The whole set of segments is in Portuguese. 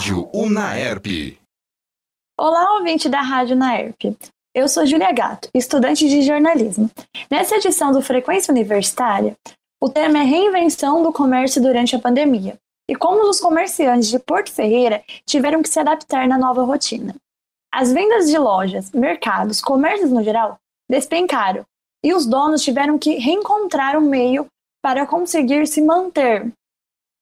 Rádio Unaerp. Olá, ouvinte da Rádio Unaerp. Eu sou Julia Gato, estudante de jornalismo. Nessa edição do Frequência Universitária, o tema é reinvenção do comércio durante a pandemia e como os comerciantes de Porto Ferreira tiveram que se adaptar na nova rotina. As vendas de lojas, mercados, comércios no geral despencaram e os donos tiveram que reencontrar um meio para conseguir se manter.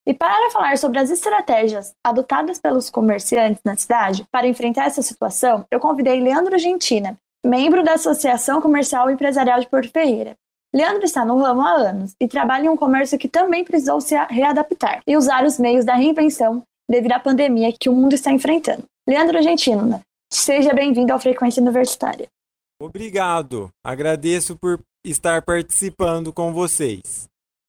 E para falar sobre as estratégias adotadas pelos comerciantes na cidade para enfrentar essa situação, eu convidei Leandro Gentina, membro da Associação Comercial e Empresarial de Porto Ferreira. Leandro está no ramo há anos e trabalha em um comércio que também precisou se readaptar e usar os meios da reinvenção devido à pandemia que o mundo está enfrentando. Leandro Gentina, seja bem-vindo ao Frequência Universitária. Obrigado. Agradeço por estar participando com vocês.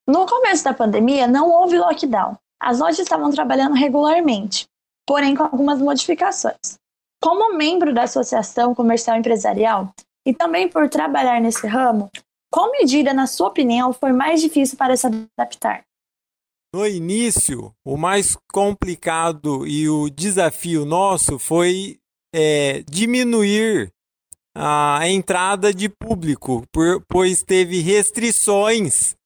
No começo da pandemia, não houve lockdown. As lojas estavam trabalhando regularmente, porém com algumas modificações. Como membro da Associação Comercial Empresarial e também por trabalhar nesse ramo, qual medida, na sua opinião, foi mais difícil para se adaptar? No início, o mais complicado e o desafio nosso foi é, diminuir a entrada de público, por, pois teve restrições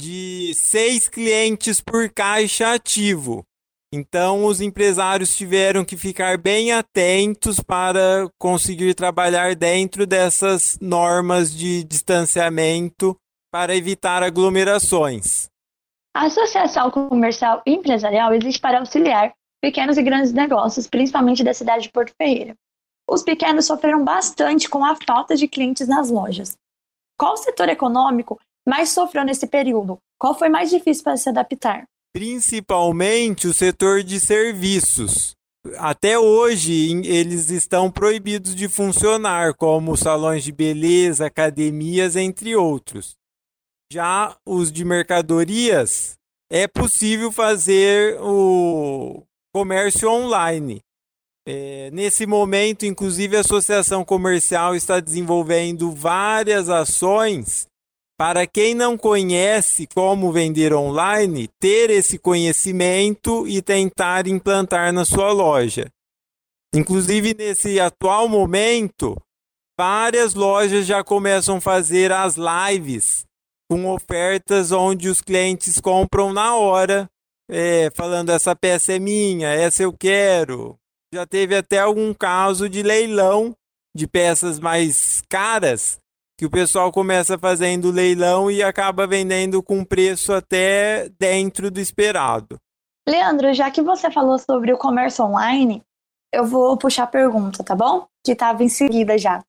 de seis clientes por caixa ativo. Então, os empresários tiveram que ficar bem atentos para conseguir trabalhar dentro dessas normas de distanciamento para evitar aglomerações. A Associação Comercial e Empresarial existe para auxiliar pequenos e grandes negócios, principalmente da cidade de Porto Ferreira. Os pequenos sofreram bastante com a falta de clientes nas lojas. Qual setor econômico mais sofreu nesse período? Qual foi mais difícil para se adaptar? Principalmente o setor de serviços. Até hoje eles estão proibidos de funcionar, como salões de beleza, academias, entre outros. Já os de mercadorias, é possível fazer o comércio online. É, nesse momento, inclusive, a Associação Comercial está desenvolvendo várias ações para quem não conhece como vender online, ter esse conhecimento e tentar implantar na sua loja. Inclusive, nesse atual momento, várias lojas já começam a fazer as lives com ofertas onde os clientes compram na hora, é, falando essa peça é minha, essa eu quero. Já teve até algum caso de leilão de peças mais caras que o pessoal começa fazendo leilão e acaba vendendo com preço até dentro do esperado. Leandro, já que você falou sobre o comércio online, eu vou puxar a pergunta, tá bom? Que estava em seguida já.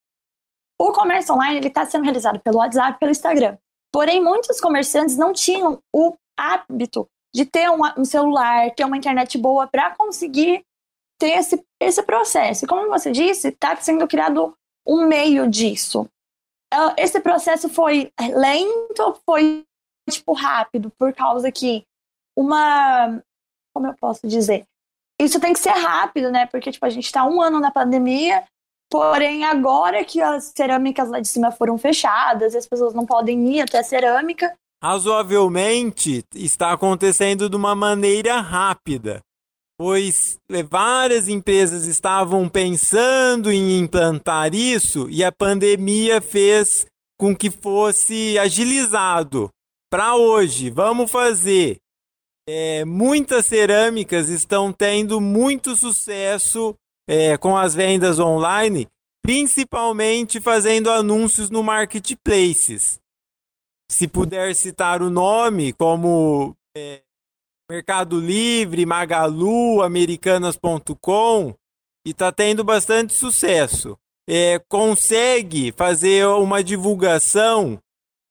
O comércio online está sendo realizado pelo WhatsApp pelo Instagram. Porém, muitos comerciantes não tinham o hábito de ter um, um celular, ter uma internet boa para conseguir ter esse, esse processo. E como você disse, está sendo criado um meio disso. Ah, esse processo foi lento ou foi tipo rápido? Por causa que uma como eu posso dizer? Isso tem que ser rápido né? Porque tipo a gente está um ano na pandemia porém agora que as cerâmicas lá de cima foram fechadas e as pessoas não podem ir até a cerâmica. Razoavelmente está acontecendo de uma maneira rápida pois várias empresas estavam pensando em implantar isso e a pandemia fez com que fosse agilizado. Para hoje, vamos fazer. É, muitas cerâmicas estão tendo muito sucesso é, com as vendas online, principalmente fazendo anúncios no marketplaces. Se puder citar o nome, como é, Mercado Livre, Magalu, Americanas.com e está tendo bastante sucesso. É, consegue fazer uma divulgação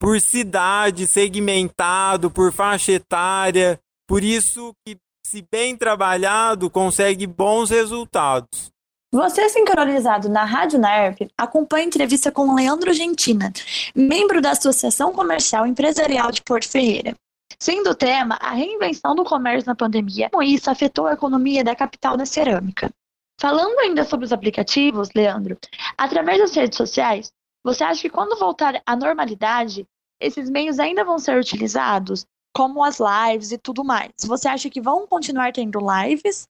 por cidade, segmentado, por faixa etária. Por isso que, se bem trabalhado, consegue bons resultados. Você sincronizado na Rádio NERP acompanha a entrevista com Leandro Gentina, membro da Associação Comercial Empresarial de Porto Ferreira. Sendo o tema a reinvenção do comércio na pandemia, como isso afetou a economia da capital da cerâmica. Falando ainda sobre os aplicativos, Leandro, através das redes sociais, você acha que quando voltar à normalidade, esses meios ainda vão ser utilizados, como as lives e tudo mais? Você acha que vão continuar tendo lives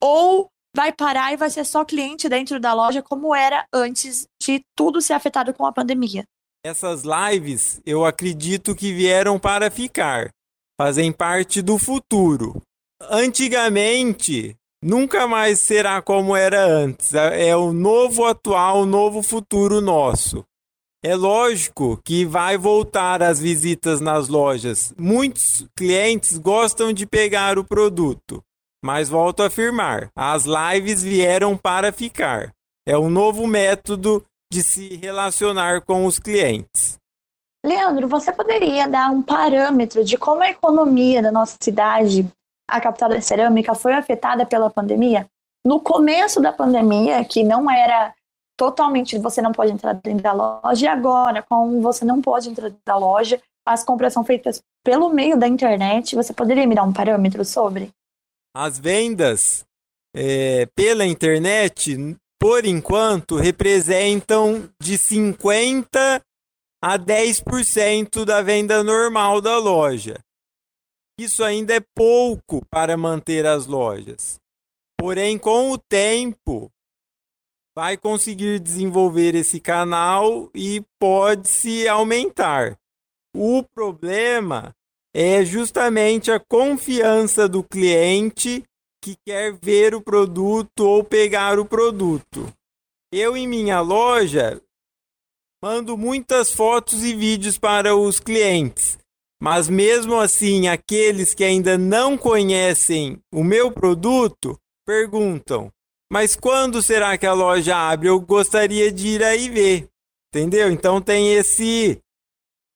ou vai parar e vai ser só cliente dentro da loja como era antes de tudo ser afetado com a pandemia? Essas lives, eu acredito que vieram para ficar, fazem parte do futuro. Antigamente, nunca mais será como era antes. É o novo atual, o novo futuro nosso. É lógico que vai voltar as visitas nas lojas. Muitos clientes gostam de pegar o produto, mas volto a afirmar: as lives vieram para ficar. É um novo método de se relacionar com os clientes. Leandro, você poderia dar um parâmetro de como a economia da nossa cidade, a capital da cerâmica, foi afetada pela pandemia? No começo da pandemia, que não era totalmente você não pode entrar dentro da loja, e agora, como você não pode entrar dentro da loja, as compras são feitas pelo meio da internet, você poderia me dar um parâmetro sobre? As vendas é, pela internet por enquanto, representam de 50% a 10% da venda normal da loja. Isso ainda é pouco para manter as lojas. Porém, com o tempo, vai conseguir desenvolver esse canal e pode-se aumentar. O problema é justamente a confiança do cliente que quer ver o produto ou pegar o produto. Eu, em minha loja, mando muitas fotos e vídeos para os clientes, mas mesmo assim, aqueles que ainda não conhecem o meu produto perguntam: Mas quando será que a loja abre? Eu gostaria de ir aí ver. Entendeu? Então tem esse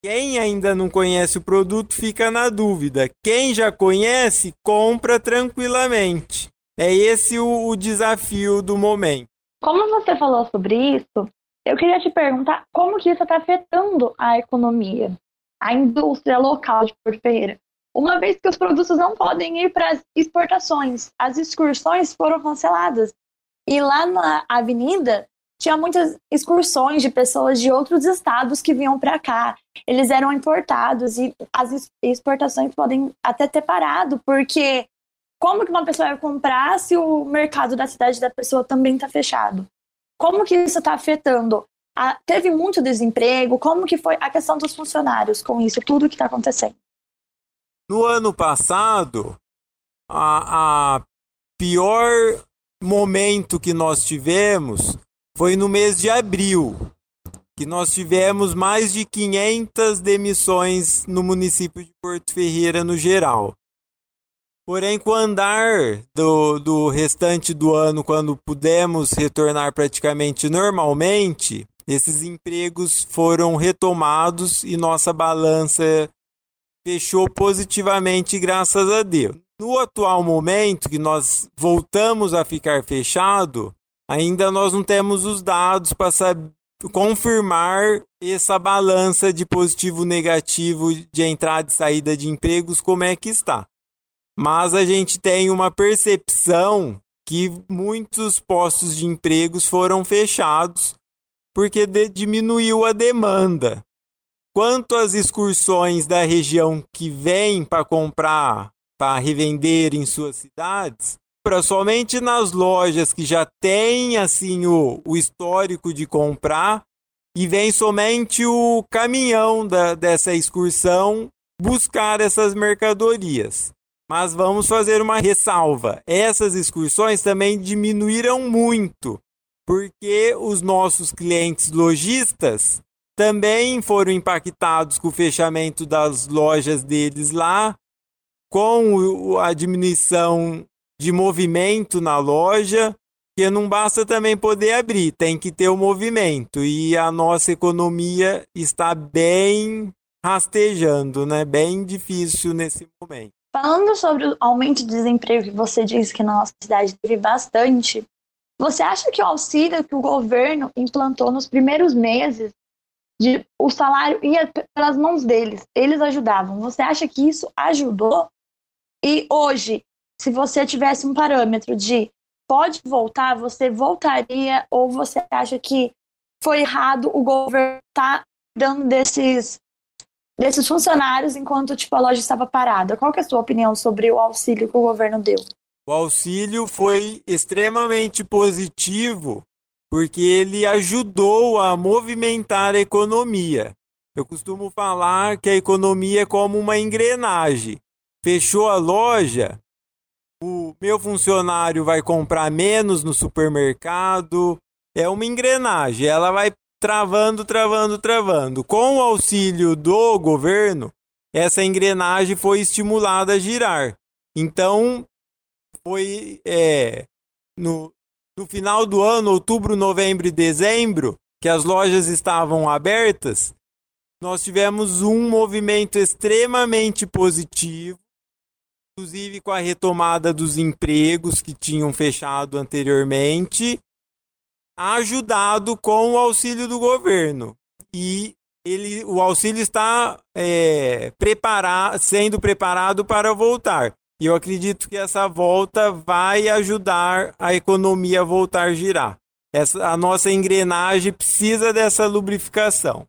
quem ainda não conhece o produto fica na dúvida. Quem já conhece, compra tranquilamente. É esse o, o desafio do momento. Como você falou sobre isso, eu queria te perguntar como que isso está afetando a economia, a indústria local de Porto Ferreira. Uma vez que os produtos não podem ir para as exportações, as excursões foram canceladas. E lá na avenida tinha muitas excursões de pessoas de outros estados que vinham para cá. Eles eram importados e as exportações podem até ter parado, porque como que uma pessoa vai comprar se o mercado da cidade da pessoa também está fechado? Como que isso está afetando? A, teve muito desemprego? Como que foi a questão dos funcionários com isso, tudo que está acontecendo? No ano passado, a, a pior momento que nós tivemos foi no mês de abril que nós tivemos mais de 500 demissões no município de Porto Ferreira no geral. Porém, com o andar do, do restante do ano, quando pudemos retornar praticamente normalmente, esses empregos foram retomados e nossa balança fechou positivamente, graças a Deus. No atual momento, que nós voltamos a ficar fechado, ainda nós não temos os dados para confirmar essa balança de positivo negativo de entrada e saída de empregos como é que está. Mas a gente tem uma percepção que muitos postos de empregos foram fechados porque diminuiu a demanda. Quanto às excursões da região que vêm para comprar, para revender em suas cidades, compra somente nas lojas que já tem assim o, o histórico de comprar e vem somente o caminhão da, dessa excursão buscar essas mercadorias. Mas vamos fazer uma ressalva: essas excursões também diminuíram muito, porque os nossos clientes lojistas também foram impactados com o fechamento das lojas deles lá, com a diminuição de movimento na loja, que não basta também poder abrir, tem que ter o movimento. E a nossa economia está bem rastejando, né? Bem difícil nesse momento. Falando sobre o aumento de desemprego que você disse que na nossa cidade teve bastante, você acha que o auxílio que o governo implantou nos primeiros meses, de, o salário ia pelas mãos deles, eles ajudavam. Você acha que isso ajudou? E hoje, se você tivesse um parâmetro de pode voltar, você voltaria ou você acha que foi errado o governo tá dando desses desses funcionários enquanto tipo a loja estava parada? Qual é a sua opinião sobre o auxílio que o governo deu? O auxílio foi extremamente positivo porque ele ajudou a movimentar a economia. Eu costumo falar que a economia é como uma engrenagem. Fechou a loja, o meu funcionário vai comprar menos no supermercado. É uma engrenagem, ela vai travando, travando, travando. Com o auxílio do governo, essa engrenagem foi estimulada a girar. Então, foi é, no, no final do ano, outubro, novembro e dezembro, que as lojas estavam abertas, nós tivemos um movimento extremamente positivo, inclusive com a retomada dos empregos que tinham fechado anteriormente, ajudado com o auxílio do governo. E ele, o auxílio está é, preparar, sendo preparado para voltar. E eu acredito que essa volta vai ajudar a economia a voltar a girar. Essa, a nossa engrenagem precisa dessa lubrificação.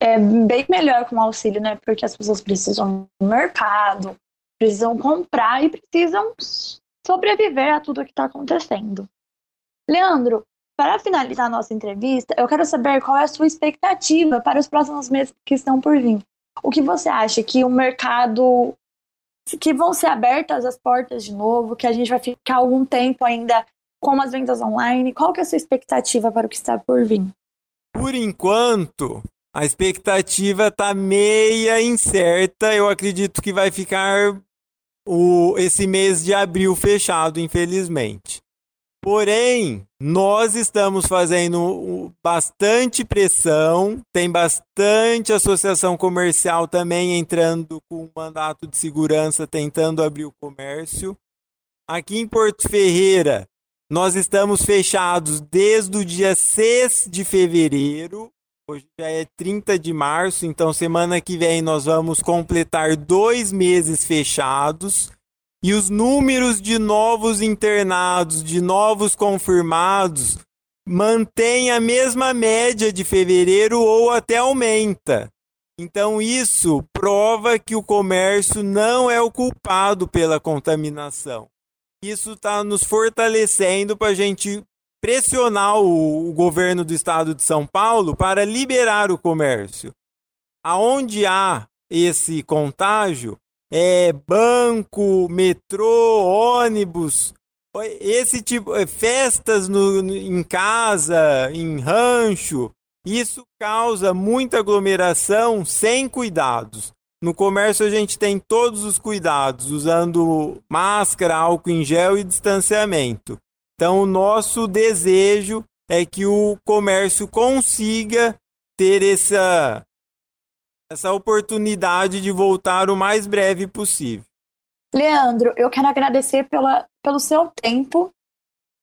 É bem melhor com o auxílio, né? Porque as pessoas precisam no mercado, precisam comprar e precisam sobreviver a tudo que está acontecendo. Leandro, para finalizar nossa entrevista, eu quero saber qual é a sua expectativa para os próximos meses que estão por vir. O que você acha que o mercado que vão ser abertas as portas de novo, que a gente vai ficar algum tempo ainda com as vendas online? Qual que é a sua expectativa para o que está por vir? Por enquanto, a expectativa está meia incerta. Eu acredito que vai ficar o, esse mês de abril fechado, infelizmente. Porém, nós estamos fazendo bastante pressão, tem bastante associação comercial também entrando com mandato de segurança tentando abrir o comércio. Aqui em Porto Ferreira, nós estamos fechados desde o dia 6 de fevereiro. Hoje já é 30 de março, então semana que vem nós vamos completar dois meses fechados e os números de novos internados, de novos confirmados, mantém a mesma média de fevereiro ou até aumenta. Então, isso prova que o comércio não é o culpado pela contaminação. Isso está nos fortalecendo para a gente pressionar o, o, governo do estado de São Paulo para liberar o comércio. Aonde há esse contágio, é, banco, metrô, ônibus, esse tipo, é, festas no, em casa, em rancho, isso causa muita aglomeração sem cuidados. No comércio a gente tem todos os cuidados, usando máscara, álcool em gel e distanciamento. Então o nosso desejo é que o comércio consiga ter essa essa oportunidade de voltar o mais breve possível. Leandro, eu quero agradecer pela, pelo seu tempo,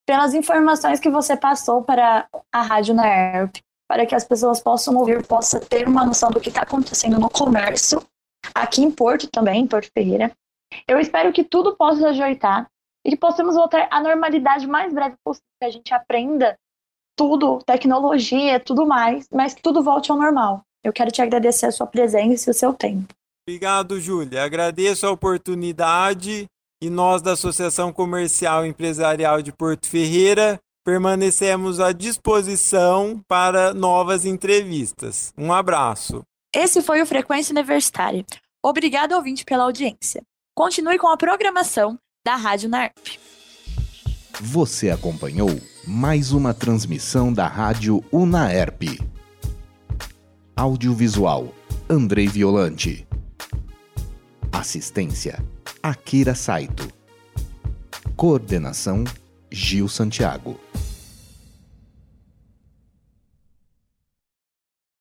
pelas informações que você passou para a Rádio NERP, para que as pessoas possam ouvir, possam ter uma noção do que está acontecendo no comércio, aqui em Porto também, em Porto Ferreira. Eu espero que tudo possa ajeitar e que possamos voltar à normalidade o mais breve possível, que a gente aprenda tudo, tecnologia, tudo mais, mas que tudo volte ao normal. Eu quero te agradecer a sua presença e o seu tempo. Obrigado, Júlia. Agradeço a oportunidade e nós da Associação Comercial e Empresarial de Porto Ferreira permanecemos à disposição para novas entrevistas. Um abraço. Esse foi o Frequência Universitária. Obrigado, ouvinte, pela audiência. Continue com a programação da Rádio NARP. Você acompanhou mais uma transmissão da Rádio UNAERP. Audiovisual Andrei Violante. Assistência Akira Saito. Coordenação Gil Santiago.